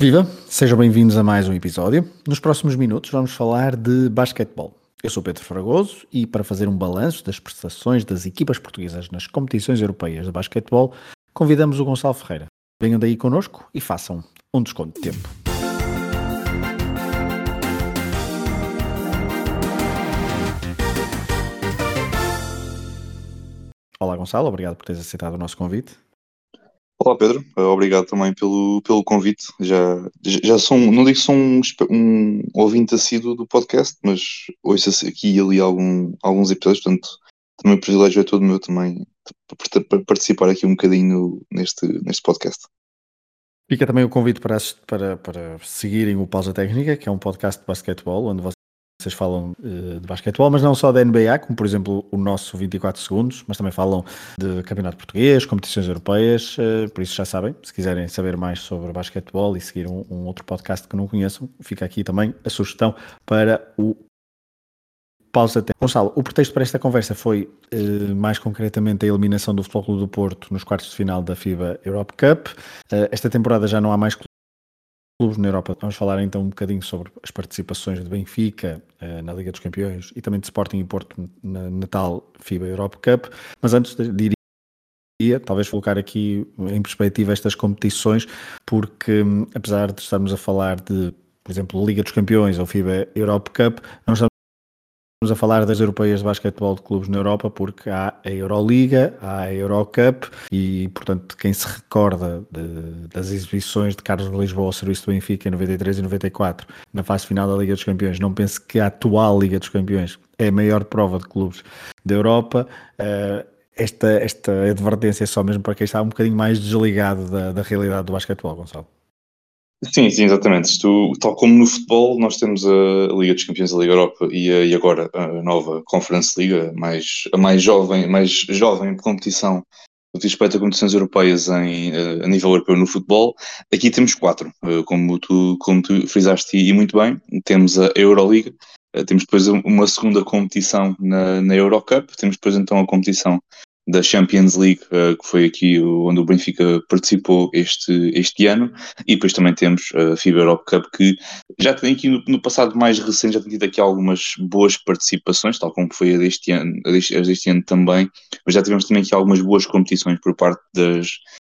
Viva! Sejam bem-vindos a mais um episódio. Nos próximos minutos vamos falar de basquetebol. Eu sou Pedro Fragoso e para fazer um balanço das prestações das equipas portuguesas nas competições europeias de basquetebol, convidamos o Gonçalo Ferreira. Venham daí connosco e façam um desconto de tempo. Olá Gonçalo, obrigado por teres aceitado o nosso convite. Olá Pedro, obrigado também pelo, pelo convite. Já, já sou, não digo que sou um, um ouvinte assíduo do podcast, mas ouço aqui e ali algum, alguns episódios, portanto também o privilégio é todo meu também para participar aqui um bocadinho neste, neste podcast. Fica também o convite para, para, para seguirem o Pausa Técnica, que é um podcast de basquetebol, onde vocês falam uh, de basquetebol, mas não só da NBA, como por exemplo o nosso 24 segundos, mas também falam de campeonato português, competições europeias, uh, por isso já sabem, se quiserem saber mais sobre basquetebol e seguir um, um, outro podcast que não conheçam, fica aqui também a sugestão para o pausa até. Gonçalo, o pretexto para esta conversa foi uh, mais concretamente a eliminação do Futebol Clube do Porto nos quartos de final da FIBA Europe Cup. esta temporada já não há mais clubes na Europa. Vamos falar então um bocadinho sobre as participações de Benfica uh, na Liga dos Campeões e também de Sporting e Porto na Natal FIBA Europe Cup. Mas antes diria, talvez colocar aqui em perspectiva estas competições, porque hum, apesar de estarmos a falar de, por exemplo, Liga dos Campeões ou FIBA Europe Cup, não estamos Estamos a falar das europeias de basquetebol de clubes na Europa porque há a Euroliga, há a Eurocup e, portanto, quem se recorda de, das exibições de Carlos de Lisboa ao serviço do Benfica em 93 e 94 na fase final da Liga dos Campeões, não pense que a atual Liga dos Campeões é a maior prova de clubes da Europa. Uh, esta, esta advertência é só mesmo para quem está um bocadinho mais desligado da, da realidade do basquetebol, Gonçalo. Sim, sim, exatamente. Isto, tal como no futebol, nós temos a Liga dos Campeões da Liga Europa e, a, e agora a nova Conference Liga, mais, a mais jovem, mais jovem competição no que respeito a competições europeias em, a nível europeu no futebol. Aqui temos quatro, eh, como tu, como tu frisaste e muito bem. Temos a Euroliga, eh, temos depois uma segunda competição na, na Eurocup, temos depois então a competição da Champions League, uh, que foi aqui onde o Benfica participou este, este ano, e depois também temos a FIBA Europe Cup, que já tem aqui no, no, passado mais recente, já tem tido aqui algumas boas participações, tal como foi a deste ano, a deste, a deste ano também, mas já tivemos também aqui algumas boas competições por parte das,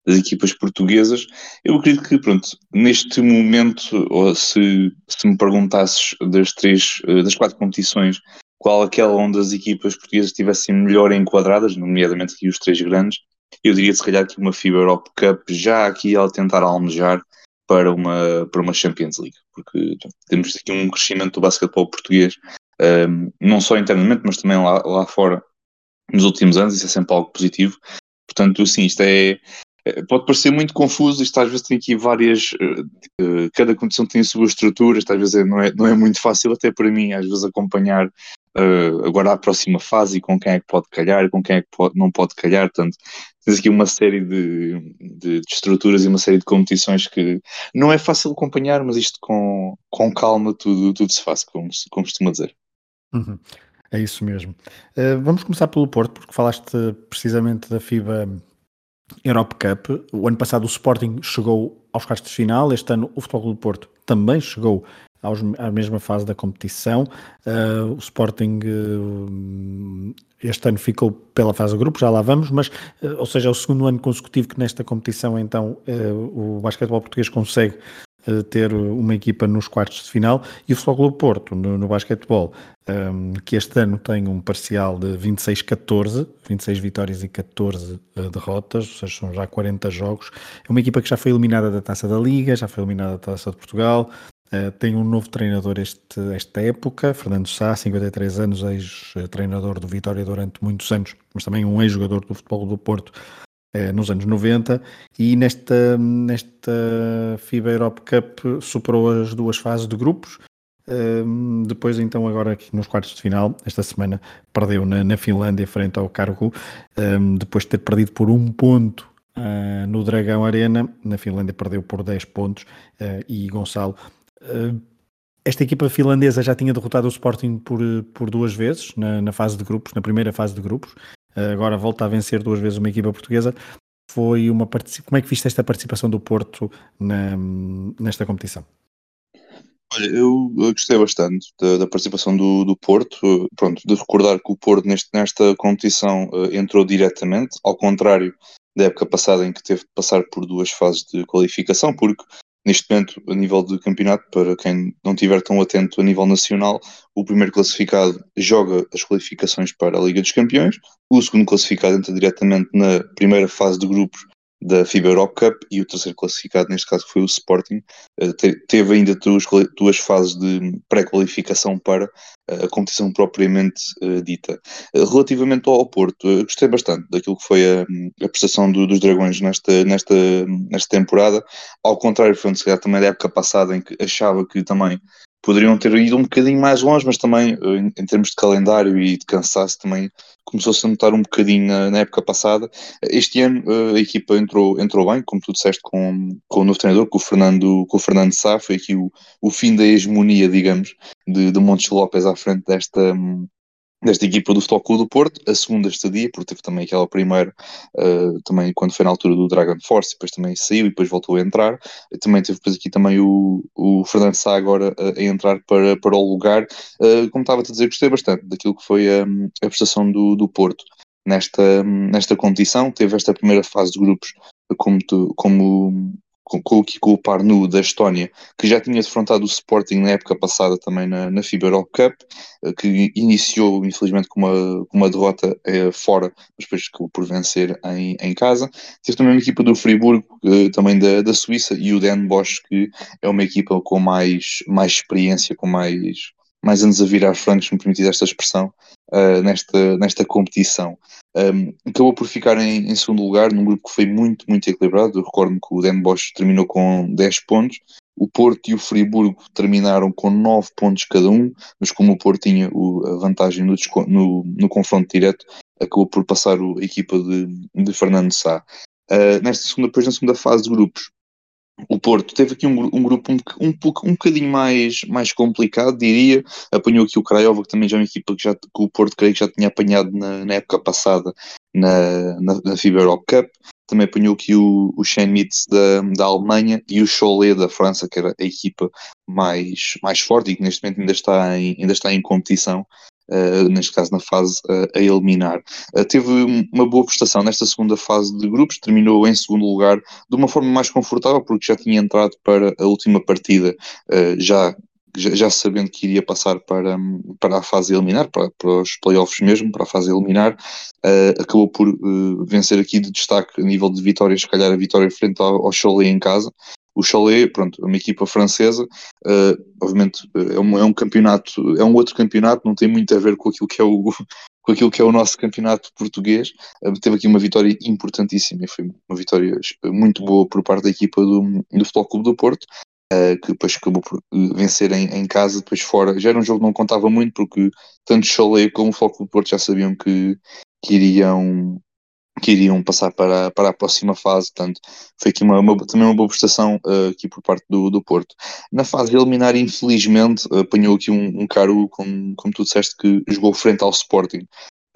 das equipas portuguesas. Eu acredito que, pronto, neste momento, ou se, se me perguntasses das três, eh, das quatro competições, qual aquela onde as equipas portuguesas estivessem melhor enquadradas, nomeadamente aqui os três grandes. Eu diria se calhar que uma FIBA Europe Cup já aqui ela tentar almejar para uma, para uma Champions League, porque temos aqui um crescimento do basquetebol português, um, não só internamente, mas também lá, lá fora nos últimos anos, isso é sempre algo positivo. Portanto, sim, isto é, é pode parecer muito confuso, isto às vezes tem aqui várias, uh, cada competição tem a sua estrutura, isto às vezes é, não, é, não é muito fácil até para mim, às vezes acompanhar uh, agora a próxima fase e com quem é que pode calhar, com quem é que pode, não pode calhar. Portanto, tens aqui uma série de, de, de, estruturas e uma série de competições que não é fácil acompanhar, mas isto com, com calma tudo, tudo se faz, como, como costuma dizer. Uhum. É isso mesmo. Uh, vamos começar pelo Porto, porque falaste precisamente da FIBA Europe Cup. O ano passado o Sporting chegou aos quartos de final, este ano o Futebol do Porto também chegou aos, à mesma fase da competição. Uh, o Sporting uh, este ano ficou pela fase de grupo, já lá vamos, mas, uh, ou seja, é o segundo ano consecutivo que nesta competição então o basquetebol português consegue ter uma equipa nos quartos de final e o Futebol Clube Porto no, no basquetebol um, que este ano tem um parcial de 26-14 26 vitórias e 14 uh, derrotas, ou seja, são já 40 jogos é uma equipa que já foi eliminada da Taça da Liga, já foi eliminada da Taça de Portugal Uh, tem um novo treinador este, esta época, Fernando Sá, 53 anos, ex-treinador do Vitória durante muitos anos, mas também um ex-jogador do futebol do Porto uh, nos anos 90. E nesta, nesta FIBA Europe Cup superou as duas fases de grupos. Uh, depois, então, agora aqui nos quartos de final, esta semana perdeu na, na Finlândia frente ao Cargo, depois de ter perdido por um ponto Uh, no Dragão Arena, na Finlândia perdeu por 10 pontos uh, e Gonçalo eh, esta equipa finlandesa já tinha derrotado o Sporting por, por duas vezes na, na fase de grupos, na primeira fase de grupos. Eh, agora volta a vencer duas vezes uma equipa portuguesa. foi uma como é que viste esta participação do Porto na, nesta competição? Olha, eu, gostei bastante da, da participação do, do, Porto. Pronto, de recordar que o Porto neste, nesta competição uh, entrou diretamente, ao contrário da época passada em que teve de passar por duas fases de qualificação, porque neste momento, a nível de campeonato, para quem não estiver tão atento a nível nacional, o primeiro classificado joga as qualificações para a Liga dos Campeões, o segundo classificado entra diretamente na primeira fase de grupos da FIBA Europe Cup e o terceiro classificado, neste caso foi o Sporting, eh, teve ainda duas, duas fases de pré-qualificação para eh, a competição propriamente uh, dita. Relativamente ao Porto, gostei bastante daquilo que foi a, a prestação do, dos Dragões nesta, nesta, nesta temporada, ao contrário, foi calhar também da época passada em que achava que também poderiam ter ido um bocadinho mais longe, mas também em, em termos de calendário e de cansaço também começou-se a notar um bocadinho na, na, época passada. Este ano a equipa entrou, entrou bem, como tu disseste, com, com o novo treinador, com o Fernando, com o Fernando Sá, foi aqui o, o fim da hegemonia, digamos, de, de Montes Lopes à frente desta, desta equipa do Futebol Clube do Porto, a segunda estadia, porque teve também aquela primeira, uh, também quando foi na altura do Dragon Force, depois também saiu e depois voltou a entrar, também teve depois aqui também o, o Fernando Sá agora a, a entrar para, para o lugar, uh, como estava a dizer, gostei bastante daquilo que foi a, a prestação do, do Porto nesta, nesta competição, teve esta primeira fase de grupos como, tu, como com, com, com o Parnu da Estónia, que já tinha defrontado o Sporting na época passada também na, na FIBA Europe Cup, eh, que iniciou infelizmente com uma, com uma derrota eh, fora, mas depois acabou por vencer em, em casa. Teve também uma equipa do Friburgo, eh, também da, da Suíça, e o Den Bosch, que é uma equipa com mais, mais experiência, com mais, mais anos a virar francos, me permitir esta expressão, uh, nesta, nesta competição. Um, acabou por ficar em, em, segundo lugar, num grupo que foi muito, muito equilibrado. Eu recordo que o Den Bosch terminou com 10 pontos, o Porto e o Friburgo terminaram com 9 pontos cada um, mas como o Porto tinha o, a vantagem no, no, no, confronto direto, acabou por passar o, a equipa de, de Fernando Sá. Uh, nesta segunda, depois na segunda fase de grupos, o Porto teve aqui um, um grupo um, um, um bocadinho mais, mais complicado, diria. Apanhou aqui o Craiova, que também já é uma equipa que, já, que o Porto creio que já tinha apanhado na, na época passada na, na, na FIBA Europe Cup. Também apanhou aqui o, o Schenmitz da, da Alemanha e o Cholet da França, que era a equipa mais, mais forte e que neste momento ainda está em, ainda está em competição uh, neste caso na fase uh, a eliminar. Uh, teve uma boa prestação nesta segunda fase de grupos, terminou em segundo lugar de uma forma mais confortável, porque já tinha entrado para a última partida, já já, sabendo que iria passar para, para a fase eliminar, para, para os playoffs mesmo, para a fase eliminar, uh, acabou por uh, vencer aqui de destaque a nível de vitórias, se calhar a vitória frente ao, ao Cholet em casa, o Cholet, pronto, é uma equipa francesa, uh, obviamente é um, é um, campeonato, é um outro campeonato, não tem muito a ver com aquilo que é o, com aquilo que é o nosso campeonato português. Uh, teve aqui uma vitória importantíssima foi uma vitória muito boa por parte da equipa do, do Futebol Clube do Porto. Que depois acabou por vencer em, em, casa, depois fora. Já era um jogo que não contava muito, porque tanto Cholet como o Futebol Clube do Porto já sabiam que, que iriam que iriam passar para, para a próxima fase, portanto foi aqui uma, uma também uma boa prestação uh, aqui por parte do, do Porto. Na fase eliminar, infelizmente, apanhou aqui um, um caro, como, como tu disseste, que jogou frente ao Sporting.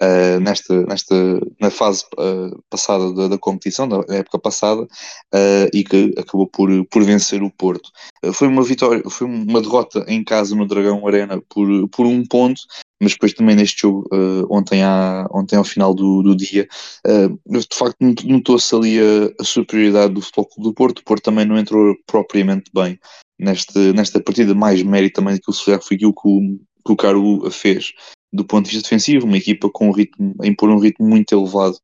Uh, nesta, nesta, na fase uh, passada da, da, competição, da época passada, uh, e que acabou por, por vencer o Porto. foi uma vitória, foi uma derrota em casa no Dragão Arena por, por um ponto, mas depois também neste jogo, uh, ontem, à, ontem ao final do, do dia, uh, de facto notou-se ali a, a, superioridade do Futebol Clube do Porto. O Porto também não entrou propriamente bem neste, nesta partida, mais mérito também daquilo que foi aquilo que o, que o Caro fez do ponto de vista defensivo, uma equipa com um ritmo, a impor um ritmo muito elevado,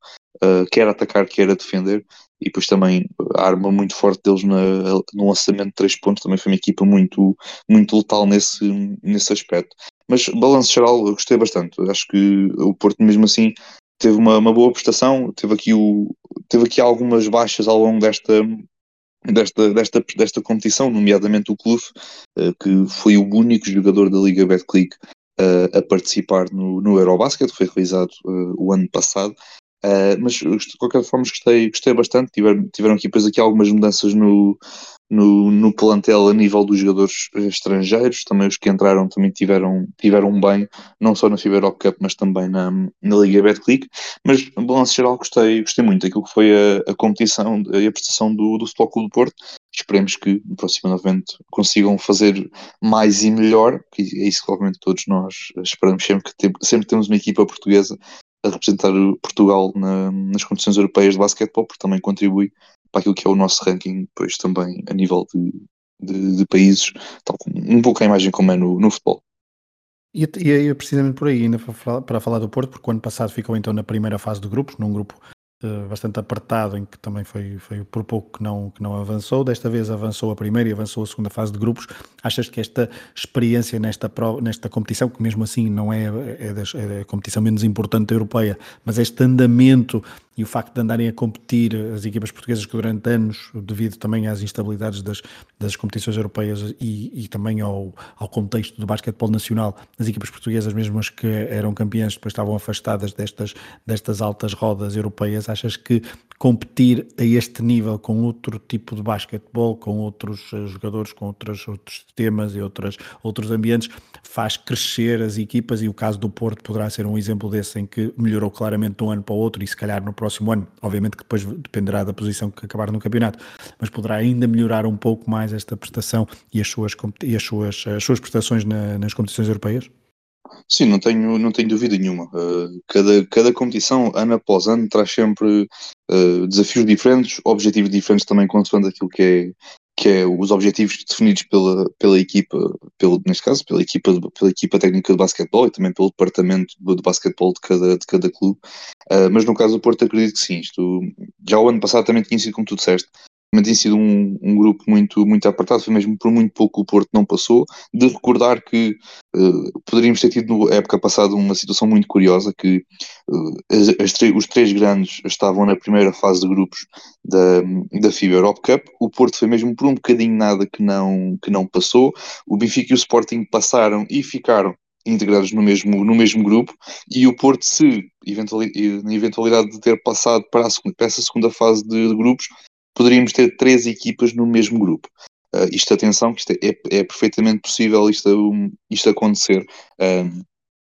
uh, quer atacar, quer a defender, e depois também a arma muito forte deles na, no lançamento de três pontos, também foi uma equipa muito, muito letal nesse, nesse aspecto. Mas balanço geral, gostei bastante. Acho que o Porto, mesmo assim, teve uma, uma boa prestação, teve aqui, o, teve aqui algumas baixas ao longo desta, desta, desta, desta competição, nomeadamente o Clube, uh, que foi o único jogador da Liga Betclic uh, a participar no, no Eurobasket, foi realizado uh, o ano passado. Mas de qualquer forma gostei, gostei bastante. Tiveram, tiveram aqui depois aqui algumas mudanças no, no, no plantel a nível dos jogadores estrangeiros, também os que entraram também tiveram, tiveram bem, não só na FIBA Cup, mas também na, na Liga Betclic, mas balanço geral gostei, gostei muito daquilo que foi a, a competição e a prestação do, do Futebol Clube do Porto, esperemos que no próximo evento consigam fazer mais e melhor, que é isso que obviamente todos nós esperamos sempre que sempre temos uma equipa portuguesa a representar Portugal na, nas competições europeias de basquetebol, porque também contribui para aquilo que é o nosso ranking, depois também a nível de, de, de países, tal como, um pouco a imagem como é no, no futebol. E, e é precisamente por aí, ainda para falar, do Porto, porque o ano passado ficou então na primeira fase de grupos, num grupo uh, bastante apertado, em que também foi, foi por pouco que não, que não avançou. Desta vez avançou a primeira e avançou a segunda fase de grupos. Achas que esta experiência nesta, nesta competição, que mesmo assim não é, é, das, é a competição menos importante europeia, mas este andamento e o facto de andarem a competir as equipas portuguesas que durante anos, devido também às instabilidades das, das competições europeias e, e também ao, ao, contexto do basquetebol nacional, as equipas portuguesas, mesmo as que eram campeãs, depois estavam afastadas destas, destas altas rodas europeias, achas que competir a este nível com outro tipo de basquetebol, com outros eh, jogadores, com outros, outros sistemas e outras, outros ambientes, faz crescer as equipas? E o caso do Porto poderá ser um exemplo desse em que melhorou claramente de um ano para o outro e se calhar no próximo próximo ano. Obviamente que depois dependerá da posição que acabar no campeonato, mas poderá ainda melhorar um pouco mais esta prestação e as suas, e as suas, as suas prestações na, nas competições europeias? Sim, não tenho, não tenho dúvida nenhuma. Uh, cada, cada competição, ano após ano, traz sempre uh, desafios diferentes, objetivos diferentes também, consoante aquilo que é, que é os objetivos definidos pela, pela equipa, pelo, neste caso, pela equipa, pela equipa técnica de basquetebol e também pelo departamento de, basquetebol de cada, de cada clube. Uh, mas no caso do Porto, acredito que sim. Isto, já o ano passado também tinha sido como tu disseste, também tem sido um, um, grupo muito, muito apertado, foi mesmo por muito pouco o Porto não passou. De recordar que uh, poderíamos ter tido na época passada uma situação muito curiosa, que uh, as, as os três grandes estavam na primeira fase de grupos da, da FIBA Europe Cup, o Porto foi mesmo por um bocadinho nada que não, que não passou, o Benfica e o Sporting passaram e ficaram integrados no mesmo, no mesmo grupo. E o Porto, se na eventualidade de ter passado para, a para essa segunda fase de, de grupos, poderíamos ter três equipas no mesmo grupo. Uh, isto, atenção, que isto é, é, perfeitamente possível isto, um, isto acontecer um,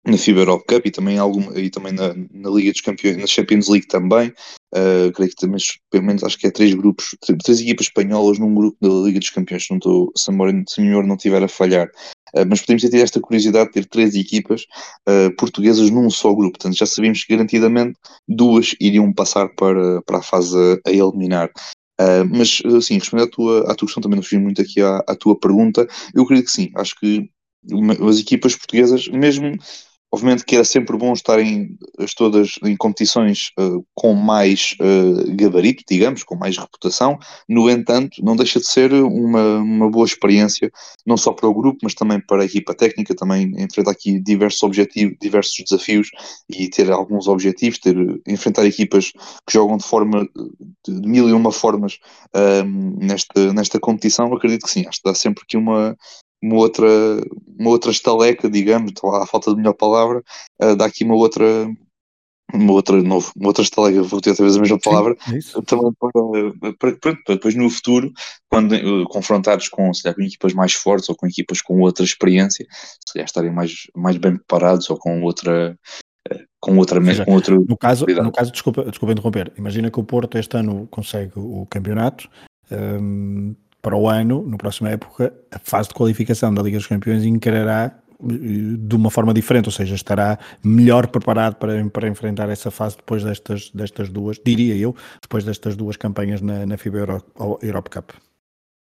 na FIBA Europe Cup e também, algum, e também na, na, Liga dos Campeões, na Champions League também. Uh, creio que também, pelo menos, acho que é três grupos, três equipas espanholas num grupo da Liga dos Campeões, não estou, se, a memória não estiver a falhar. Uh, mas podemos ter esta curiosidade de ter três equipas uh, portuguesas num só grupo. Portanto, já sabíamos que garantidamente duas iriam passar para, para a fase a eliminar. Uh, mas, assim, respondendo à tua, à tua questão, também não fugi muito aqui à, à tua pergunta, eu acredito que sim, acho que as equipas portuguesas, mesmo Obviamente que era sempre bom estarem todas em competições uh, com mais uh, gabarito, digamos, com mais reputação. No entanto, não deixa de ser uma, uma boa experiência, não só para o grupo, mas também para a equipa técnica, também enfrentar aqui diversos objetivos, diversos desafios e ter alguns objetivos, ter, enfrentar equipas que jogam de forma de mil e uma formas uh, nesta, nesta competição. Acredito que sim, acho que dá sempre aqui uma, uma outra, uma outra estaleca, digamos, à falta de melhor palavra, uh, dá aqui uma outra, uma outra, novo, uma outra estaleca, vou ter outra vez a mesma palavra, Sim, é também para, para, para, para, depois no futuro, quando uh, confrontados com, se calhar, com equipas mais fortes ou com equipas com outra experiência, se calhar estarem mais, mais bem preparados ou com outra, eh, com outra seja, com outro no caso no caso desculpa desculpa interromper imagina que o Porto este ano consegue o campeonato um, para o ano, no próximo época, a fase de qualificação da Liga dos Campeões encarará eh, de uma forma diferente, ou seja, estará melhor preparado para, para enfrentar essa fase depois destas, destas duas, diria eu, depois destas duas campanhas na, na FIBA Euro, Europe Cup.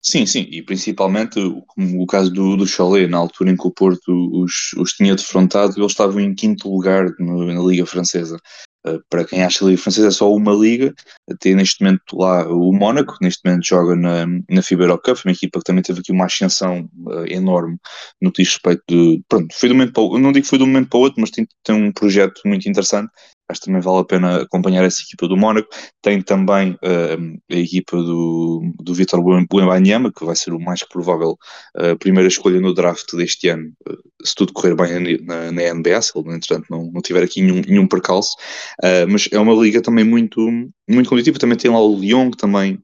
Sim, sim, e principalmente como o caso do, do Cholet, na altura em que o Porto os, os tinha defrontado, eles estavam em quinto lugar no, na Liga Francesa. Eh, para quem acha que a Liga Francesa é só uma liga, tem neste momento lá o Mónaco, neste momento joga na, na FIBA Euro Cup, uma equipa que também teve aqui uma ascensão uh, enorme no que diz respeito de. Pronto, foi do momento para o, não digo que foi um momento para o outro, mas tem, tem um projeto muito interessante acho que também vale a pena acompanhar essa equipa do Mónaco. Tem também uh, a equipa do, do Vitor Buembanyama, que vai ser o mais provável uh, primeira escolha no draft deste ano, uh, se tudo correr bem na, na NBA, se ele, entretanto, não, não tiver aqui nenhum, nenhum percalço. mas é uma liga também muito, muito competitiva. Também tem lá o Lyon, que também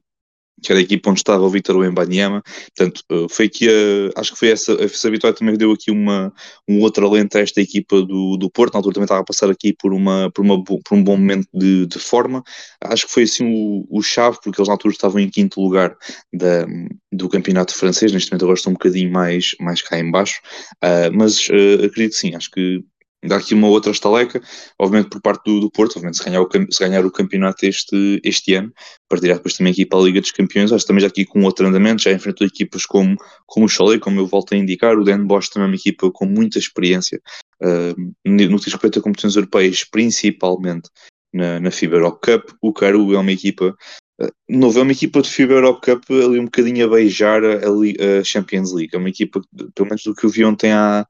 que era a equipa onde estava o Vitor Wembanyama. Portanto, eh, foi aqui a, acho que foi essa, essa vitória também deu aqui uma, um outro alento a esta equipa do, do Porto. Na altura também estava a passar aqui por, uma, por, uma, por um bom momento de, de forma. Acho que foi assim o, o chave, porque eles na altura estavam em quinto lugar da, do campeonato francês. Neste momento agora estão um bocadinho mais, mais cá em baixo. Uh, mas uh, acredito que sim, acho que dá aqui uma outra estaleca, obviamente por parte do, do Porto, obviamente se ganhar, o, se ganhar o campeonato este, este ano, partirá depois também aqui para a Liga dos Campeões, acho que também já aqui com outro andamento, já enfrentou equipas como, como o Cholet, como eu volto a indicar, o Dan Bosch também é uma equipa com muita experiência uh, no que diz respeito a competições europeias, principalmente na, na FIBA Europe Cup, o Caru é uma equipa Uh, novo, é uma equipa de FIBA Europe Cup ali um bocadinho a beijar a, a, Champions League. É uma equipa, pelo menos do que eu vi ontem à,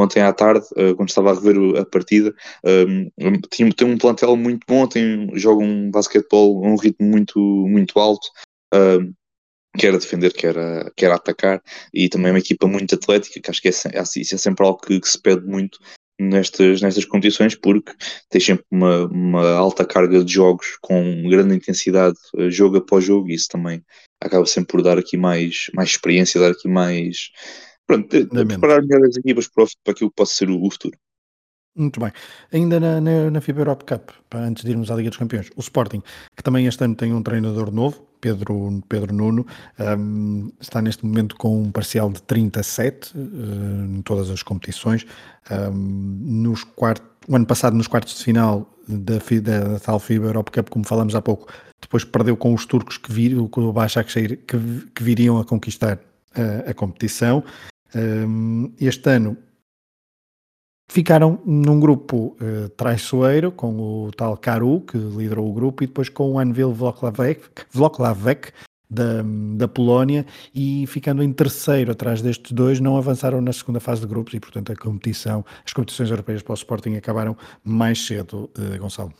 ontem à tarde, uh, quando estava a rever a partida, tem, tem um plantel muito bom, tem, joga um basquetebol a um ritmo muito, muito alto. Um, quer defender, quer, quer atacar, e também é uma equipa muito atlética, que acho que é, é, é sempre algo que, que, se pede muito nestas, nestas competições, porque tem sempre uma, uma alta carga de jogos com grande intensidade, uh, jogo após jogo, e isso também acaba sempre por dar aqui mais, mais experiência, dar aqui mais, Pronto, preparar melhor as equipas para, para aquilo que possa ser o, o futuro. Muito bem. Ainda na, na, na, FIBA Europe Cup, antes de irmos à Liga dos Campeões, o Sporting, que também este ano tem um treinador novo, Pedro, Pedro Nuno, um, está neste momento com um parcial de 37 uh, eh, em todas as competições. Um, nos quart... O ano passado, nos quartos de final da, da, da tal FIBA Europe Cup, como falamos há pouco, depois perdeu com os turcos que, vir, Başakşehir, que, que viriam a conquistar a, a competição. Este ano ficaram num grupo uh, traiçoeiro com o tal Karu, que liderou o grupo, e depois com o Anvil Vloklavek, da, da Polónia, e ficando em terceiro atrás destes dois, não avançaram na segunda fase de grupos e, portanto, a competição, as competições europeias para o Sporting acabaram mais cedo, uh, Gonçalo.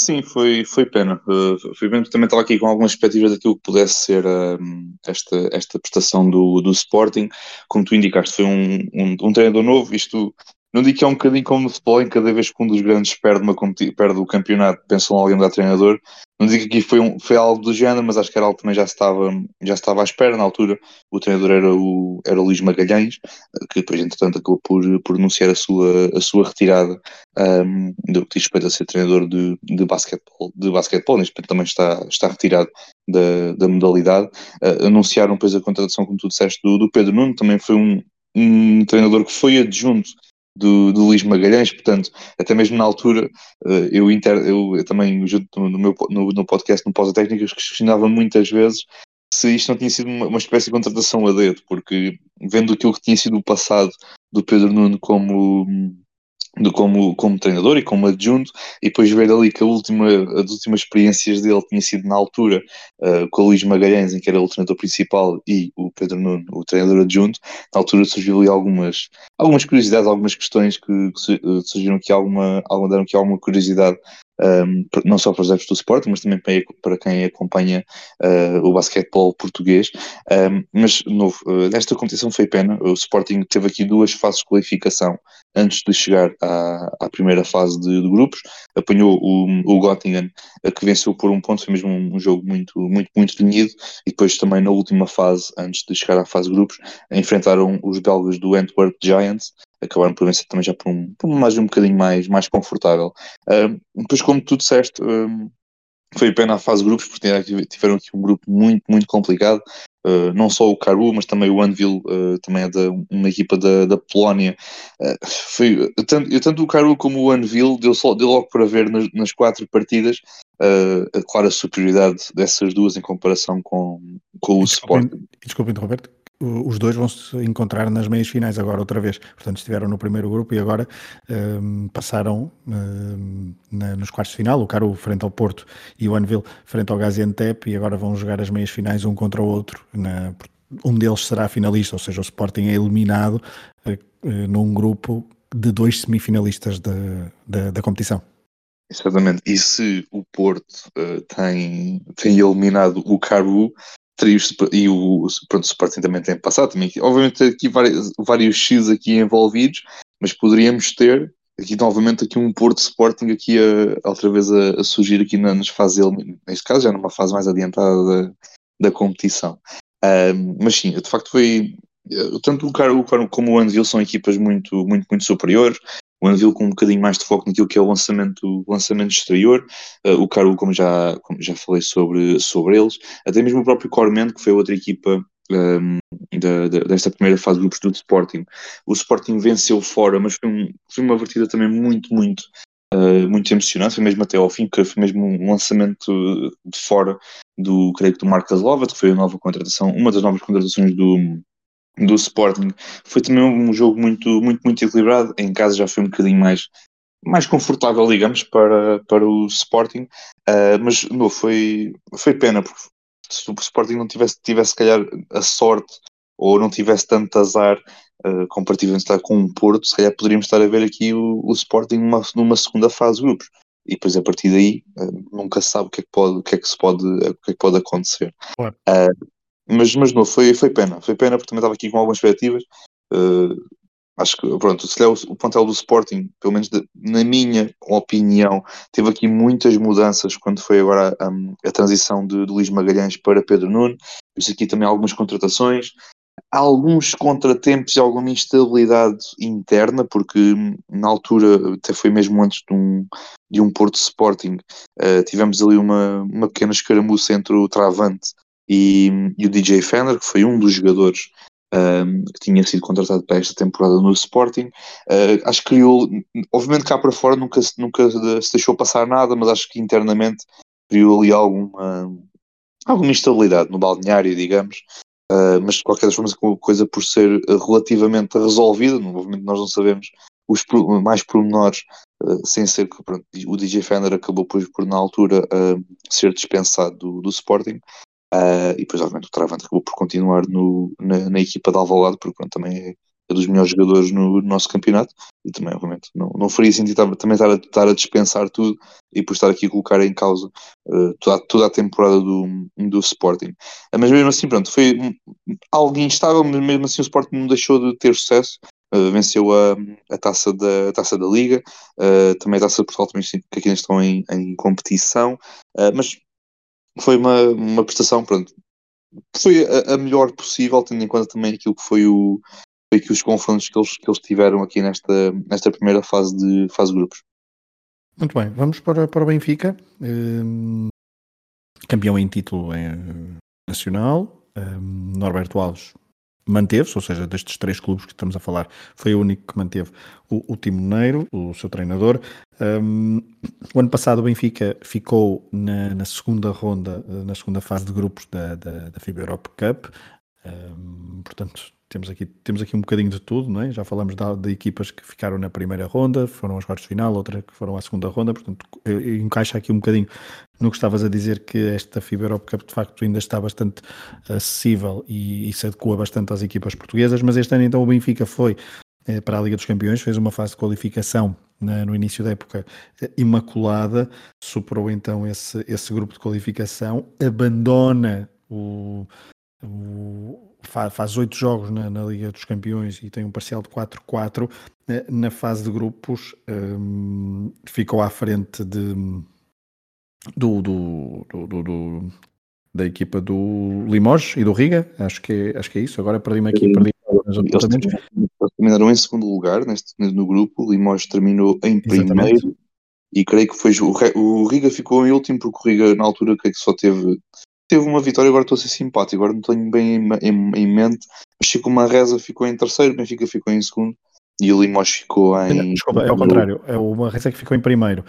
Sim, foi, foi pena. Uh, foi também estava aqui com algumas expectativas daquilo que pudesse ser uh, esta, esta prestação do, do Sporting. Como tu indicaste, foi um, um, um treinador novo. Isto não digo que é um bocadinho como futebol, em cada vez que um dos grandes perde, uma, perde o campeonato, pensam alguém mudar treinador. Não digo que aqui foi, um, foi algo do género, mas acho que era algo que também já estava, já estava à espera. Na altura, o treinador era o, era o Luís Magalhães, que depois, entretanto, acabou por, por anunciar a sua, a sua retirada um, do que diz respeito a ser treinador de, de basquetebol. De basquetebol. Neste momento também está, está retirado da, da modalidade. Uh, anunciaram depois a contratação, como tu disseste, do, do Pedro Nuno, também foi um, um treinador que foi adjunto do, do Luís Magalhães, portanto, até mesmo na altura, eh, eu, inter, eu, eu também, junto no, meu, no, no podcast, no Pós-Técnicas, questionava muitas vezes se isto não tinha sido uma, uma, espécie de contratação a dedo, porque vendo aquilo que tinha sido o passado do Pedro Nuno como de como, como treinador e como adjunto, e depois ver ali que a última, as últimas experiências dele tinha sido na altura uh, com o Luís Magalhães, em que era o treinador principal, e o Pedro Nuno, o treinador adjunto, na altura surgiu ali algumas, algumas curiosidades, algumas questões que, que eh, surgiram aqui alguma, deram aqui alguma curiosidade um, não só para os adeptos do Sporting, mas também para, quem acompanha uh, o basquetebol português. Um, mas, de novo, nesta competição foi pena. O Sporting teve aqui duas fases de qualificação antes de chegar à, à primeira fase de, de, grupos. Apanhou o, o Göttingen, uh, que venceu por um ponto, foi mesmo um, um, jogo muito, muito, muito renhido. E depois também na última fase, antes de chegar à fase de grupos, enfrentaram os belgas do Antwerp Giants, acabaram por vencer também já por, um, por uma margem um bocadinho mais, mais confortável. Uh, depois, como tu disseste, uh, foi pena a fase de grupos, porque tiveram aqui um grupo muito, muito complicado. Uh, não só o Caru, mas também o Anvil, uh, também é da, uma equipa da, da Polónia. Uh, foi, tanto, tanto o Caru como o Anvil deu, só, deu logo para ver nas, nas quatro partidas a clara superioridade dessas duas em comparação com, com o Sport. Desculpe interromper os dois vão se encontrar nas meias finais agora outra vez. Portanto, estiveram no primeiro grupo e agora um, passaram um, na, nos quartos de final, o Caro frente ao Porto e o Anvil frente ao Gaziantep e agora vão jogar as meias finais um contra o outro. Na, um deles será finalista, ou seja, o Sporting é eliminado uh, num grupo de dois semifinalistas da, da, da competição. Exatamente. E se o Porto uh, tem, tem eliminado o Caru, e o, pronto, Sporting também tem passado, também, obviamente aqui vários, vários X aqui envolvidos, mas poderíamos ter aqui novamente aqui um Porto Sporting aqui a, outra vez a, a surgir aqui na, nas fases, neste caso já numa fase mais adiantada da, da competição. Mas sim, de facto foi tanto o Caro como o Anvil são equipas muito, muito, muito superiores. O Anvil com um bocadinho mais de foco naquilo que é o lançamento, lançamento exterior. Uh, o Caro, como já, como já falei sobre, sobre eles. Até mesmo o próprio Cormen, que foi outra equipa um, da, da, desta primeira fase do grupos do Sporting. O Sporting venceu fora, mas foi, um, foi uma partida também muito, muito, uh, muito emocionante. Foi mesmo até ao fim, que foi mesmo um lançamento de fora do, creio que do Marcos Lovat, que foi a nova contratação, uma das novas contratações do, do Sporting. Foi também um jogo muito, muito, muito equilibrado. Em casa já foi um bocadinho mais, mais confortável, digamos, para, para o Sporting. Uh, mas não, foi, foi pena, porque se o Sporting não tivesse, tivesse, se calhar, a sorte ou não tivesse tanto azar uh, comparativamente estar com o Porto, se calhar poderíamos estar a ver aqui o, o Sporting numa, numa segunda fase de grupos. E depois a partir daí uh, nunca se sabe o que é que pode, o que é que se pode, o que é que pode acontecer. Uh, mas, mas não, foi, foi pena, foi pena porque também estava aqui com algumas expectativas. Uh, acho que, pronto, se o, o plantel do Sporting, pelo menos de, na minha opinião, teve aqui muitas mudanças quando foi agora a, a transição de, de Luís Magalhães para Pedro Nuno. Isso aqui também algumas contratações, alguns contratempos e alguma instabilidade interna, porque na altura, até foi mesmo antes de um, de um Porto Sporting, uh, tivemos ali uma, uma pequena escaramuça entre o Travante e, e o DJ Fender, que foi um dos jogadores um, que tinha sido contratado para esta temporada no Sporting. Uh, acho que criou, obviamente cá para fora nunca, nunca se deixou passar nada, mas acho que internamente criou ali alguma, alguma instabilidade no balneário, digamos. Uh, mas de qualquer forma, a coisa por ser relativamente resolvida, no movimento nós não sabemos os mais pormenores, uh, sem ser que pronto, o DJ Fender acabou por, por na altura ser dispensado do, do Sporting, Uh, e depois, obviamente, o Travante acabou por continuar no, na, na equipa de Alvalade, porque pronto, também é, é dos melhores jogadores no, no, nosso campeonato. E também, obviamente, não, não faria sentido também estar a, estar a dispensar tudo e por estar aqui a colocar em causa uh, toda, toda a temporada do, do Sporting. Uh, mas mesmo assim, pronto, foi algo instável, mas mesmo assim o Sporting não deixou de ter sucesso. Uh, venceu a, a, taça da, a taça da Liga, uh, também a taça de Portugal, também, que aqui estão em, em competição, uh, mas foi uma, uma prestação, pronto, foi a, a, melhor possível, tendo em conta também aquilo que foi o foi aqui os confrontos que eles, que eles tiveram aqui nesta, nesta primeira fase de fase de grupos. Muito bem, vamos para, para o Benfica, um, campeão em título em, nacional, um, Norberto Alves manteve-se, ou seja, destes três clubes que estamos a falar, foi o único que manteve o, o Timoneiro, o seu treinador. Um, o ano passado o Benfica ficou na, na, segunda ronda, na segunda fase de grupos da, da, da FIBA Europe Cup, um, portanto temos aqui, temos aqui um bocadinho de tudo, não é? Já falamos de, de, equipas que ficaram na primeira ronda, foram aos quartos de final, outras que foram à segunda ronda, portanto, encaixa aqui um bocadinho no que estavas a dizer que esta FIBA Europe Cup de facto ainda está bastante acessível e, e se adequa bastante às equipas portuguesas, mas este ano então o Benfica foi eh, para a Liga dos Campeões, fez uma fase de qualificação na, no início da época eh, imaculada, superou então esse, esse grupo de qualificação, abandona o faz oito jogos na, na, Liga dos Campeões e tem um parcial de 4-4. Eh, na fase de grupos um, ficou à frente de, do, do, do, do, da equipa do Limoges e do Riga. Acho que é, acho que é isso. Agora perdi-me aqui. Perdi eles terminaram em segundo lugar neste, no grupo. O Limoges terminou em primeiro. Exatamente. E creio que foi o, o Riga ficou em último porque o Riga na altura creio que só teve teve uma vitória, agora estou a ser simpático, agora não tenho bem em, em, em mente, mas Chico Manresa ficou em terceiro, Benfica ficou em segundo e o Limoges ficou em. Desculpa, é o contrário, é o Manresa que ficou em primeiro.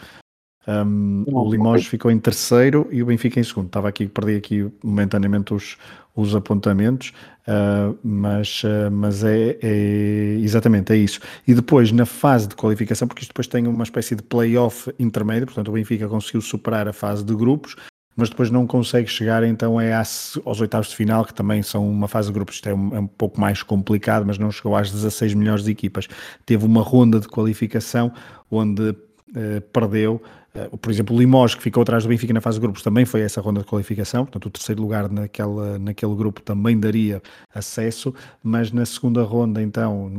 Um, o Limoges ficou em terceiro e o Benfica em segundo. Estava aqui, perdi aqui momentaneamente os, os apontamentos, uh, mas, uh, mas é, é, exatamente é isso. E depois, na fase de qualificação, porque isto depois tem uma espécie de play-off intermédio, portanto, o Benfica conseguiu superar a fase de grupos, mas depois não consegue chegar então é às, aos oitavos de final, que também são uma fase de grupos, isto é um, é um, pouco mais complicado, mas não chegou às 16 melhores equipas. Teve uma ronda de qualificação onde eh, perdeu Uh, por exemplo, o Limoges, que ficou atrás do Benfica na fase de grupos, também foi essa ronda de qualificação, portanto, o terceiro lugar naquela, naquele grupo também daria acesso, mas na segunda ronda, então,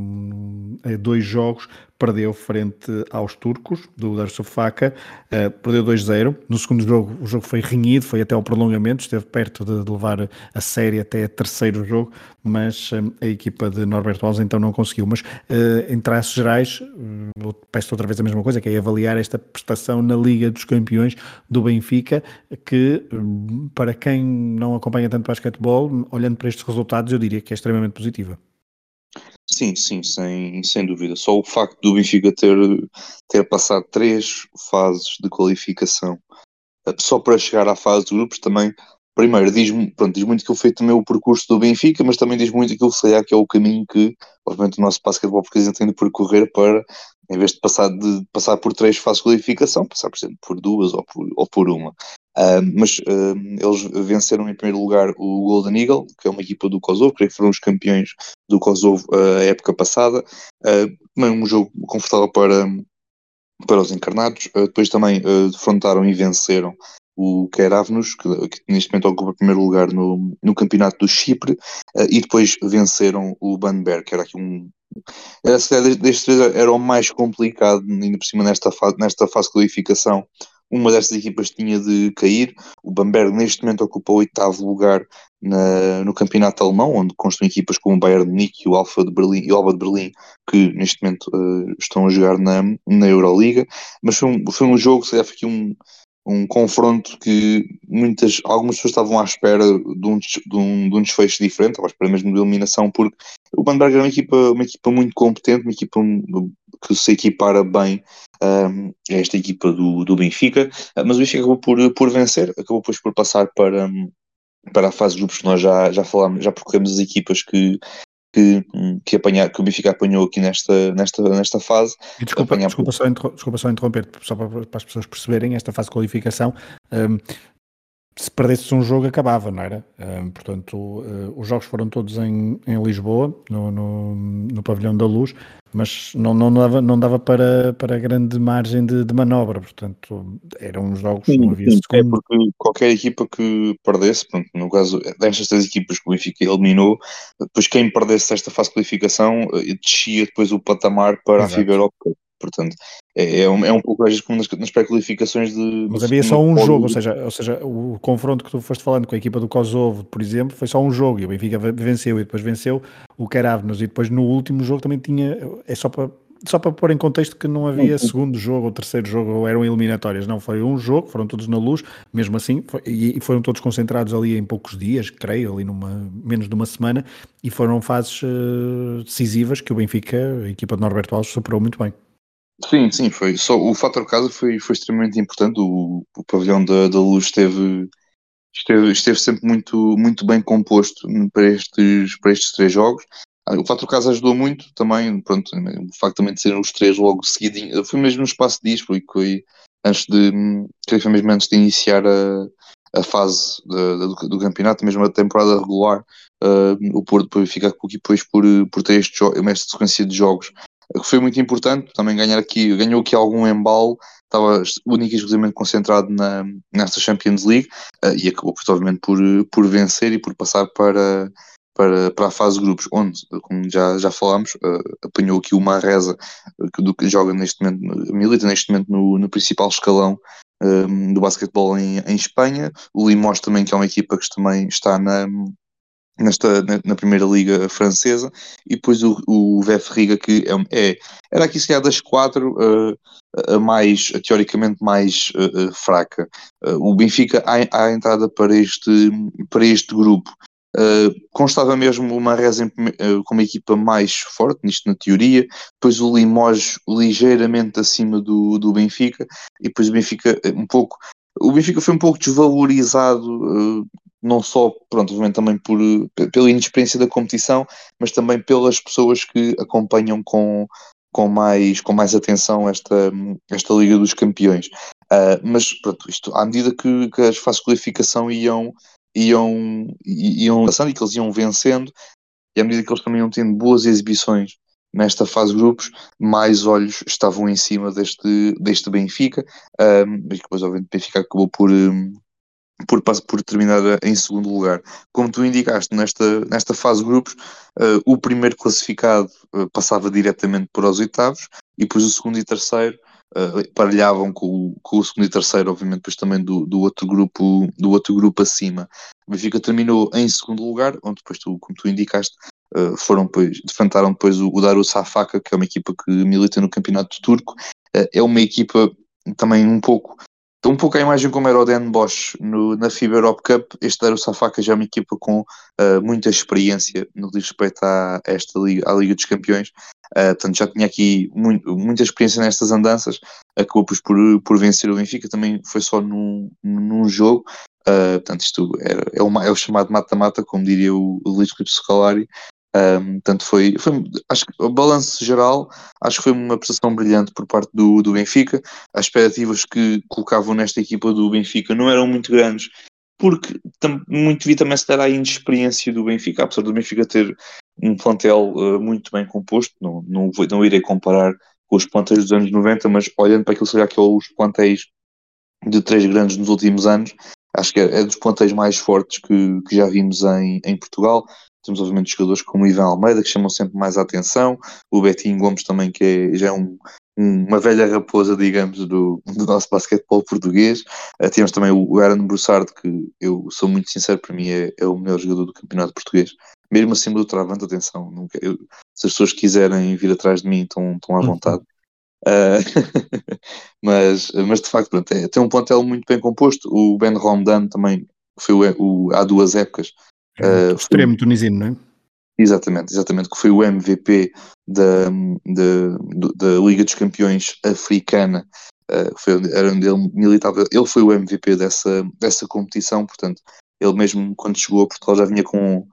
dois jogos, perdeu frente aos turcos do Darsufaka, uh, perdeu 2-0. No segundo jogo, o jogo foi renhido, foi até ao prolongamento, esteve perto de, de levar a série até terceiro jogo, mas a equipa de Norberto Alves então não conseguiu. Mas em traços gerais, peço outra vez a mesma coisa, que é avaliar esta prestação na Liga dos Campeões do Benfica, que para quem não acompanha tanto basquetebol, olhando para estes resultados, eu diria que é extremamente positiva. Sim, sim, sem, sem dúvida. Só o facto do Benfica ter, ter passado três fases de qualificação eh, só para chegar à fase de grupos também, primeiro, diz, pronto, diz muito que eu feito também o percurso do Benfica, mas também diz muito aquilo que, que é o caminho que, obviamente, o nosso basquetebol português tem de percorrer para, em vez de passar, de passar por três fases de qualificação, passar, por exemplo, por duas ou por, ou por uma. Uh, mas uh, eles venceram em primeiro lugar o Golden Eagle, que é uma equipa do Kosovo, creio que foram os campeões do Kosovo uh, época passada. também um jogo confortável para, para os encarnados. depois também defrontaram e venceram o Keravnos, que, que, neste momento ocupa o primeiro lugar no, no campeonato do Chipre, e depois venceram o Banberg, que era aqui um, era, destes três era o mais complicado, ainda por cima nesta, fase, nesta fase de qualificação, uma destas equipas tinha de cair. O Bamberg neste momento ocupa o oitavo lugar na, no campeonato alemão, onde constam equipas como o Bayern de Munique, o Alfa de Berlim e o Alba de Berlim, que neste momento uh, estão a jogar na, na Euroliga. Mas foi um, foi um jogo, se calhar aqui um, um confronto que muitas, algumas pessoas estavam à espera de um, de um, de um desfecho diferente, estavam à espera mesmo de eliminação, porque o Bamberg era uma equipa, uma equipa muito competente, uma equipa que se equipara bem um, a esta equipa do, do Benfica, mas o Benfica acabou por, por vencer, acabou depois por passar para, para a fase de grupos que nós já, já falámos, já percorremos as equipas que, que, que, apanhar, que o Benfica apanhou aqui nesta, nesta, nesta fase. E desculpa, apanhar... desculpa, só desculpa só interromper, só para, para, as pessoas perceberem, esta fase de qualificação, um, se perdesse um jogo acabava, não era? Portanto, uh, os jogos foram todos em, em Lisboa, no, no, no, pavilhão da Luz, mas não, não dava, não dava para, para grande margem de, de manobra, portanto, eram jogos sim, não havia sim, É porque qualquer equipa que perdesse, pronto, no caso destas três equipas que o Benfica eliminou, depois quem perdesse esta fase de qualificação eh, descia depois o patamar para Exato. a FIBA Europa Portanto, é, é, um, é um pouco às vezes como nas, nas pré-qualificações de. Mas havia só um jogo, ou seja, ou seja, o confronto que tu foste falando com a equipa do Kosovo, por exemplo, foi só um jogo e o Benfica venceu e depois venceu o Caravnos e depois no último jogo também tinha. É só para. Só para pôr em contexto que não havia segundo jogo ou terceiro jogo ou eram eliminatórias, não, foi um jogo, foram todos na luz, mesmo assim, foi, e foram todos concentrados ali em poucos dias, creio, ali numa menos de uma semana, e foram fases uh, decisivas que o Benfica, a equipa de Norberto Alves, superou muito bem. Sim, sim, foi. Só o fator casa foi, foi extremamente importante. O, o pavilhão da, da luz esteve, esteve, esteve sempre muito, muito bem composto para estes, para estes três jogos. Ah, o fator casa ajudou muito também, pronto, o facto também de serem os três logo seguidinhos. Foi mesmo no espaço de dias, foi, antes de, creio foi mesmo antes de iniciar a, a fase do, do, campeonato, mesmo a temporada regular, uh, o Porto depois fica depois por, por ter este, esta sequência de jogos que foi muito importante também ganhar aqui, ganhou aqui algum embalo, estava único e exclusivamente concentrado na, nesta Champions League uh, e acabou provavelmente por, por vencer e por passar para, para, para a fase de grupos, onde, como já, já falámos, uh, apanhou aqui uma reza que, do que joga neste momento, milita neste momento no, no principal escalão do basquetebol em, em Espanha, o Limos também, que é uma equipa que também está na, nesta, na, na, primeira liga francesa, e depois o, o VF Riga, que é, é, era aqui se calhar das quatro uh, a mais, a teoricamente mais uh, fraca. Uh, o Benfica, à, à, entrada para este, para este grupo, constava mesmo uma reza com uma equipa mais forte, nisto na teoria, depois o Limoges ligeiramente acima do, do Benfica, e depois o Benfica um pouco o Benfica foi um pouco desvalorizado não só, pronto, obviamente também por, pela inexperiência da competição, mas também pelas pessoas que acompanham com, com, mais, com mais atenção esta, esta Liga dos Campeões. Uh, mas, pronto, isto, à medida que, que as fases de qualificação iam, iam, iam passando e que eles iam vencendo, e à medida que eles também iam tendo boas exibições nesta fase de grupos, mais olhos estavam em cima deste, deste Benfica, um, e depois, obviamente, o Benfica acabou por, um, por, por terminar em segundo lugar. Como tu indicaste, nesta, nesta fase de grupos, uh, o primeiro classificado uh, passava diretamente para os oitavos, e depois o segundo e terceiro uh, parelhavam com, com, o segundo e terceiro, obviamente, depois também do, do, outro grupo, do outro grupo acima. O Benfica terminou em segundo lugar, onde depois tu, como tu indicaste, foram depois, defrontaram depois o, o Darus Safaka, que é uma equipa que milita no campeonato turco. É uma equipa também um pouco um pouco a imagem como era o Dan Bosch no, na FIBA Europe Cup, este Darus Safaka já é uma equipa com uh, muita experiência no que diz respeito a esta Liga, à Liga dos Campeões, Uh, portanto, já tinha aqui muito, muita experiência nestas andanças, acabou por, por vencer o Benfica, também foi só num, num jogo, uh, portanto, isto é, é, uma, é o chamado mata-mata, como diria o, o Luís Filipe Scolari, um, portanto, foi, foi, acho que o balanço geral, acho que foi uma prestação brilhante por parte do, do Benfica. As expectativas que colocavam nesta equipa do Benfica não eram muito grandes, porque muito vi também se dar a inexperiência do Benfica, apesar do Benfica ter um plantel uh, muito bem composto, não, não, vou, não irei comparar com os plantéis dos anos 90, mas olhando para aquilo que que é os plantéis de três grandes nos últimos anos, acho que é, é dos plantéis mais fortes que, que já vimos em, em Portugal. Temos obviamente jogadores como o Ivan Almeida que chamam sempre mais a atenção, o Betinho Gomes também que é, já é um, uma velha raposa, digamos, do, do nosso basquetebol português. Uh, temos também o Aaron Broussard, que eu sou muito sincero, para mim é, é o melhor jogador do campeonato português mesmo acima do Travante, atenção, nunca, eu, se as pessoas quiserem vir atrás de mim, estão, estão à uhum. vontade. Uh, mas, mas de facto, pronto, é, tem um plantel muito bem composto. O Ben Romdan também foi o, o há duas épocas. Uh, extremo tunisino, não é? Exatamente, exatamente, que foi o MVP da, da, da Liga dos Campeões Africana. Uh, foi, era onde ele militava. Ele foi o MVP dessa, dessa competição, portanto, ele mesmo quando chegou a Portugal já vinha com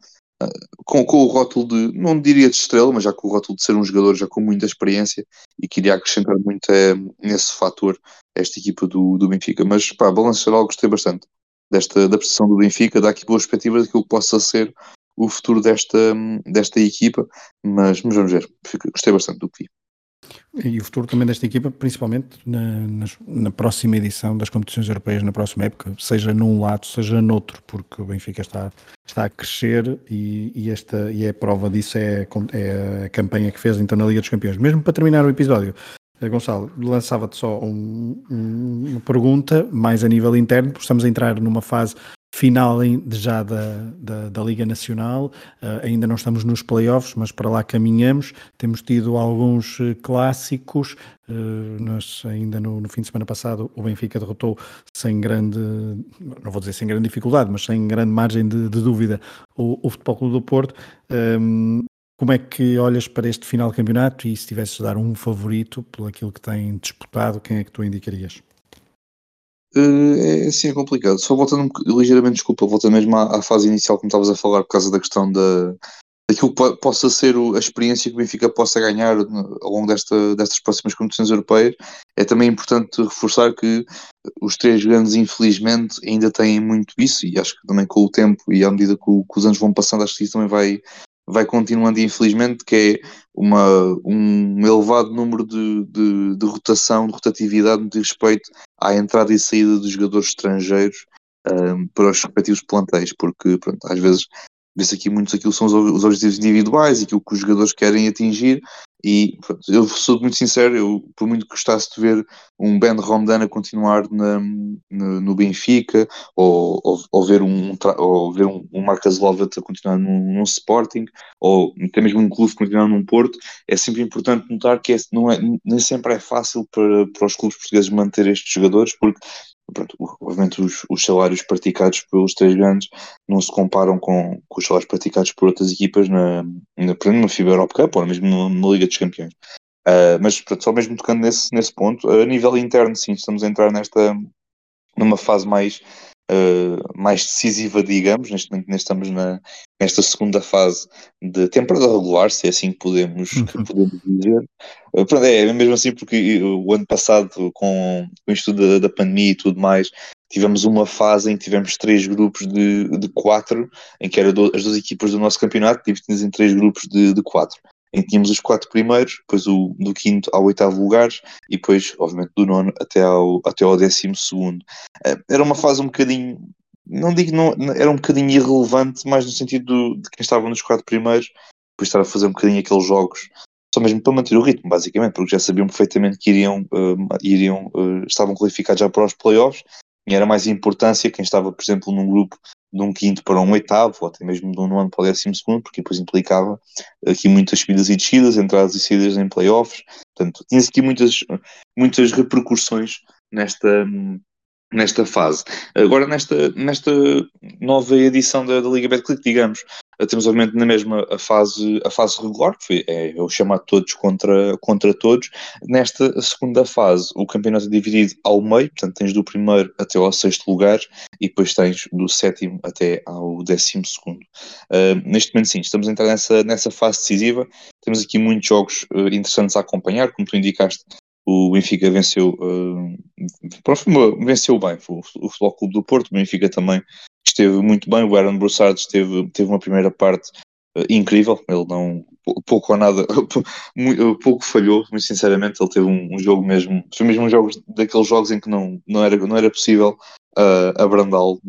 com, com, o rótulo de, não diria de estrela, mas já com o rótulo de ser um jogador já com muita experiência e queria acrescentar muito é, nesse fator esta equipa do, do Benfica. Mas pá, balanço geral gostei bastante desta da prestação do Benfica, dá aqui boas perspectivas daquilo que possa ser o futuro desta, desta equipa, mas, mas vamos ver, gostei bastante do que vi. E o futuro também desta equipa, principalmente na, na, na, próxima edição das competições europeias, na próxima época, seja num lado, seja noutro, porque o Benfica está, está a crescer e, e esta, e é a prova disso é, é, a campanha que fez então na Liga dos Campeões. Mesmo para terminar o episódio, Gonçalo, lançava-te só um, um, uma pergunta mais a nível interno, porque estamos a entrar numa fase final já da, da, da Liga Nacional. Uh, ainda não estamos nos playoffs, mas para lá caminhamos. Temos tido alguns uh, clássicos. Uh, nós, ainda no, no, fim de semana passado, o Benfica derrotou sem grande, não vou dizer sem grande dificuldade, mas sem grande margem de, de dúvida, o, o Futebol Clube do Porto. Um, como é que olhas para este final de campeonato e se tivesses de dar um favorito pelo aquilo que tem disputado, quem é que tu indicarias? Uh, é assim, é complicado. Só voltando ligeiramente, desculpa, voltando mesmo à, à, fase inicial, como estavas a falar, por causa da questão da, daquilo que possa ser a experiência que o Benfica possa ganhar ao longo desta, destas próximas competições europeias. É também importante reforçar que os três grandes, infelizmente, ainda têm muito isso, e acho que também com o tempo e à medida que, que os anos vão passando, acho que isso também vai, vai continuando, infelizmente, que é uma, um elevado número de, de, de rotação, de rotatividade no respeito à entrada e saída dos jogadores estrangeiros um, para os respectivos plantéis, porque pronto, às vezes vê-se aqui muitos aquilo são os, os objetivos individuais, aquilo que os jogadores querem atingir, e pronto, eu sou muito sincero, eu por muito que gostasse de ver um Ben Romdan continuar na, no, no, Benfica, ou, ou, ou, ver um, ou ver um, um Marcas a continuar num, num, Sporting, ou até mesmo um clube continuar num Porto, é sempre importante notar que é, não é, nem sempre é fácil para, para os clubes portugueses manter estes jogadores, porque pronto, obviamente os, os, salários praticados pelos três grandes não se comparam com, com, os salários praticados por outras equipas na, na, na FIBA Europe Cup ou mesmo na, na Liga dos Campeões. Uh, mas pronto, só mesmo tocando nesse, nesse ponto, a nível interno, sim, estamos a entrar nesta numa fase mais uh, mais decisiva, digamos. Neste momento estamos na, nesta segunda fase de temporada regular, se é assim que podemos, que uhum. podemos dizer. Uh, pronto, é mesmo assim porque o ano passado, com, com isto da, da pandemia e tudo mais, tivemos uma fase em que tivemos três grupos de, de quatro, em que eram as duas equipas do nosso campeonato, divididas em três grupos de, de quatro. Em que tínhamos os quatro primeiros, depois o, do quinto ao oitavo lugar e depois, obviamente, do nono até ao, até ao décimo segundo. Uh, era uma fase um bocadinho, não digo, não, era um bocadinho irrelevante, mas no sentido de quem estava nos quatro primeiros, depois estar a fazer um bocadinho aqueles jogos só mesmo para manter o ritmo, basicamente, porque já sabiam perfeitamente que iriam, uh, iriam uh, estavam qualificados já para os playoffs era mais importância quem estava, por exemplo, num grupo de um quinto para um oitavo, ou até mesmo de um nono para o décimo segundo, porque depois implicava aqui muitas subidas e descidas, entradas e saídas em playoffs, portanto, tinha aqui muitas, muitas repercussões nesta, nesta fase. Agora, nesta, nesta nova edição da, da Liga Betclic, digamos, temos obviamente na mesma a fase, a fase regular, que foi, é, o chamado todos contra, contra todos. Nesta segunda fase, o campeonato é dividido ao meio, portanto tens do primeiro até ao sexto lugar e depois tens do sétimo até ao décimo segundo. Uh, neste momento sim, estamos a entrar nessa, nessa fase decisiva, temos aqui muitos jogos uh, interessantes a acompanhar, como tu indicaste, o Benfica venceu, uh, venceu bem, o, o Futebol Clube do Porto, o Benfica também esteve muito bem, o Aaron Broussard esteve, teve uma primeira parte uh, incrível, ele não, pouco ou nada, pouco falhou, muito sinceramente, ele teve um, um, jogo mesmo, foi mesmo um jogo daqueles jogos em que não, não, era, não era possível uh, abrandá-lo,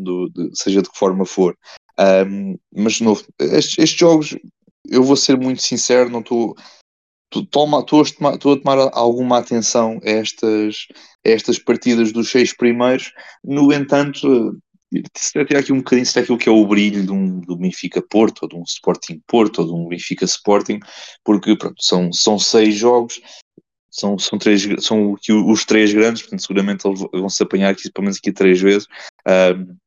seja de que forma for. Um, mas de novo, estes, estes jogos, eu vou ser muito sincero, não estou estou a tomar alguma atenção a estas, a estas partidas dos seis primeiros, no entanto, ter aqui um bocadinho se aquilo que é o brilho de um, do Benfica Porto, ou de um Sporting Porto, ou de um Benfica Sporting, porque pronto, são, são seis jogos, são, são, três, são os três grandes, portanto seguramente vão se apanhar aqui pelo menos aqui três vezes. Um,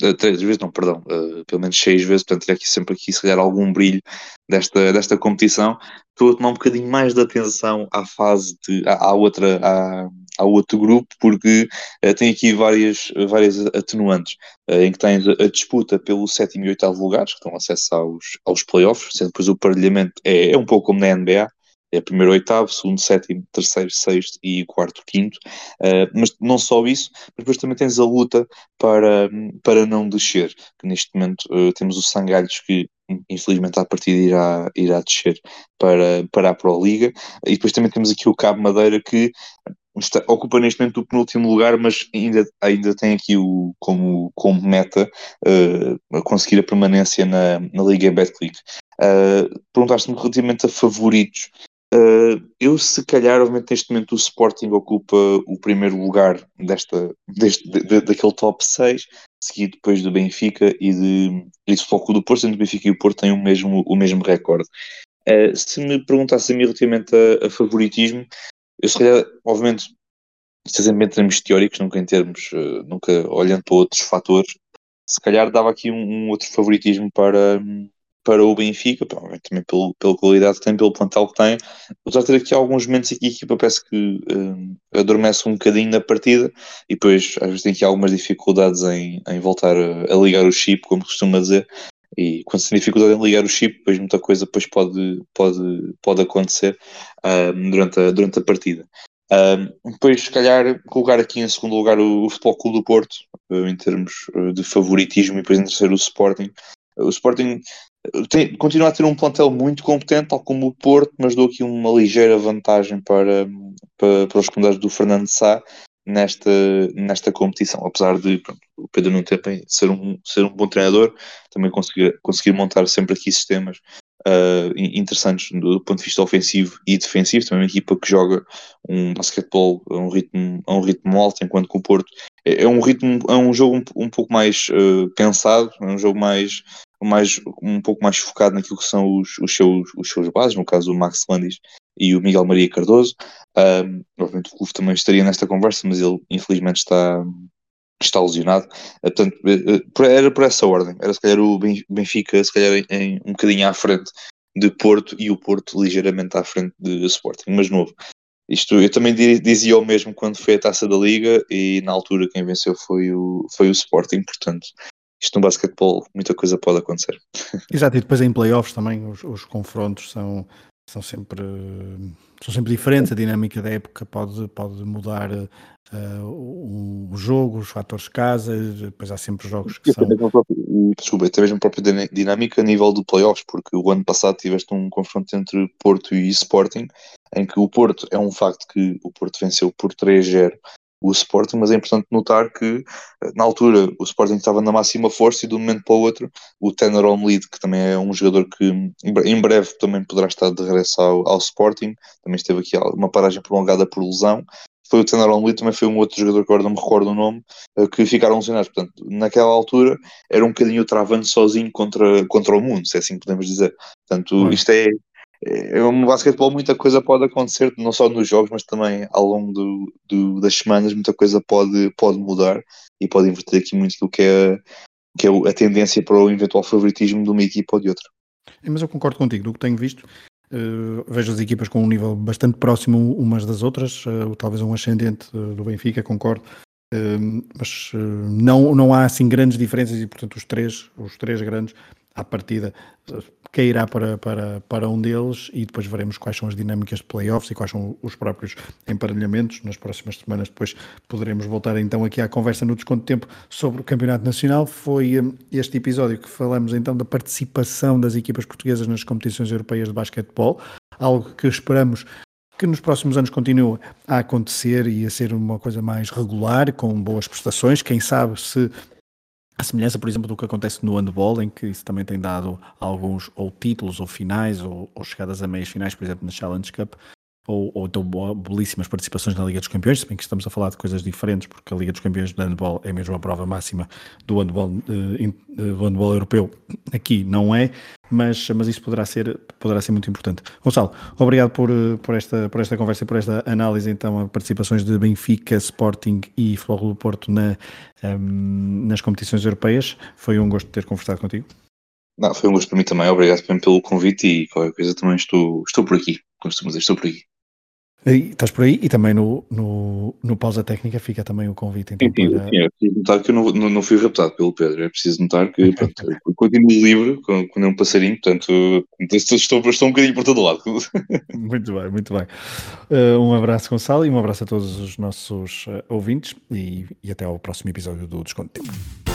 Uh, três vezes, não, perdão, uh, pelo menos seis vezes, portanto, ter aqui sempre aqui, se calhar, algum brilho desta, desta competição. Estou a tomar um bocadinho mais de atenção à fase de, à, à outra, à, ao outro grupo, porque uh, tem aqui várias, várias atenuantes, em que tens a, disputa pelo sétimo e oitavo lugares, que dão acesso aos, aos playoffs, sendo depois o parelhamento é, é um pouco como na NBA, é primeiro, oitavo, segundo, sétimo, terceiro, sexto e quarto, quinto. Uh, mas não só isso, mas depois também tens a luta para, para não descer. Que neste momento uh, temos o Sangalhos que infelizmente à partida irá, irá descer para, para a Pro Liga. E depois também temos aqui o Cabo Madeira que está, ocupa neste momento o penúltimo lugar, mas ainda, ainda tem aqui o, como, como meta uh, conseguir a permanência na, na Liga Betclic. Uh, Perguntaste-me relativamente a favoritos. Uh, eu, se calhar, obviamente, neste momento o Sporting ocupa o primeiro lugar desta, deste, de, daquele top 6, seguido depois do Benfica e de, do Foco do Porto, sendo o Benfica e o Porto têm o mesmo, o mesmo recorde. Uh, se me perguntasse a mim relativamente a, a, favoritismo, eu se calhar, obviamente, sempre em termos teóricos, nunca em termos, uh, nunca olhando para outros fatores, se calhar dava aqui um, um outro favoritismo para, para o Benfica, provavelmente também pelo, pela qualidade que tem, pelo plantel que tem. Apesar de ter aqui alguns momentos em que a equipa parece que uh, adormece um bocadinho na partida e depois às vezes tem aqui algumas dificuldades em, em voltar a, a, ligar o chip, como costuma dizer. E quando se tem dificuldade em ligar o chip, depois muita coisa depois pode, pode, pode acontecer uh, durante, a, durante a partida. Uh, depois, se calhar, colocar aqui em segundo lugar o, o Futebol Clube do Porto, uh, em termos de favoritismo, e depois em terceiro o Sporting. O Sporting tem, continua a ter um plantel muito competente, tal como o Porto, mas dou aqui uma ligeira vantagem para, para, para os comandados do Fernando Sá nesta, nesta competição, apesar de pronto, o Pedro não ter ser um, ser um bom treinador, também conseguir, conseguir montar sempre aqui sistemas uh, interessantes do ponto de vista ofensivo e defensivo, também uma equipa que joga um basquetebol a um ritmo, a um ritmo alto, enquanto que o Porto é, é um ritmo, é um jogo um, um pouco mais uh, pensado, é um jogo mais mais, um pouco mais focado naquilo que são os, os, seus, os seus bases, no caso o Max Landis e o Miguel Maria Cardoso. Um, obviamente o Clube também estaria nesta conversa, mas ele infelizmente está, está lesionado. Uh, portanto, uh, era por essa ordem. Era se calhar o Benfica, se calhar em, um bocadinho à frente de Porto e o Porto ligeiramente à frente de Sporting, mas novo. Isto eu também dizia o mesmo quando foi a taça da Liga e na altura quem venceu foi o, foi o Sporting, portanto isto no basquetebol muita coisa pode acontecer. Exato, e depois em playoffs também os, os confrontos são, são sempre, são sempre diferentes, a dinâmica da época pode, pode mudar uh, o, o, jogo, os fatores de casa, depois há sempre jogos que são... Próprio, desculpa, até mesmo a própria dinâmica a nível do playoffs, porque o ano passado tiveste um confronto entre Porto e Sporting, em que o Porto, é um facto que o Porto venceu por 3-0 o Sporting, mas é importante notar que eh, na altura o Sporting estava na máxima força e de um momento para o outro o Tanner Omlid, que também é um jogador que em breve também poderá estar de regresso ao, ao Sporting, também esteve aqui uma paragem prolongada por lesão, foi o Tanner Only, também foi um outro jogador que agora não me recordo o nome, eh, que ficaram lesionados. Portanto, naquela altura era um bocadinho travando sozinho contra, contra o mundo, se é assim que podemos dizer. Portanto, isto é, é um basquetebol, muita coisa pode acontecer, não só nos jogos, mas também ao longo do, do, das semanas, muita coisa pode, pode mudar e pode inverter aqui muito aquilo que é, que é a tendência para o eventual favoritismo de uma equipa ou de outra. Mas eu concordo contigo, do que tenho visto, uh, vejo as equipas com um nível bastante próximo umas das outras, uh, talvez um ascendente uh, do Benfica, concordo, mas não, não há assim grandes diferenças e portanto os três, os três grandes à partida cairá para, para, para um deles e depois veremos quais são as dinâmicas de playoffs e quais são os próprios emparelhamentos. Nas próximas semanas depois poderemos voltar então aqui à conversa no desconto de tempo sobre o Campeonato Nacional. Foi hum, este episódio que falamos então da participação das equipas portuguesas nas competições europeias de basquetebol, algo que esperamos que nos próximos anos continue a acontecer e a ser uma coisa mais regular, com boas prestações. Quem sabe se a semelhança, por exemplo, do que acontece no handball, em que isso também tem dado alguns ou títulos ou finais ou, ou chegadas a meias finais, por exemplo, na Challenge Cup, ou, ou então belíssimas participações na Liga dos Campeões, se bem que estamos a falar de coisas diferentes, porque a Liga dos Campeões de handball é mesmo a prova máxima do handball, uh, do handball europeu. Aqui não é, mas, mas isso poderá ser, poderá ser muito importante. Gonçalo, obrigado por, eh, por, esta, por esta conversa e por esta análise, então, a participações de Benfica, Sporting e Futebol do Porto na, um, ehm, nas competições europeias. Foi um gosto ter conversado contigo. Não, foi um gosto para mim também. Obrigado pelo convite e qualquer coisa também estou, estou por aqui. Costumo dizer, estou por aqui. E, estás por aí e também no, no, no pausa técnica fica também o convite. Então, sim, para... sim, é preciso notar que eu não, não, não, fui raptado pelo Pedro, é preciso notar que pronto, continuo livre quando é um passarinho, portanto estou, estou um bocadinho por todo lado. Muito bem, muito bem. Uh, um abraço, Gonçalo, e um abraço a todos os nossos uh, ouvintes e, e até ao próximo episódio do Desconto Tempo.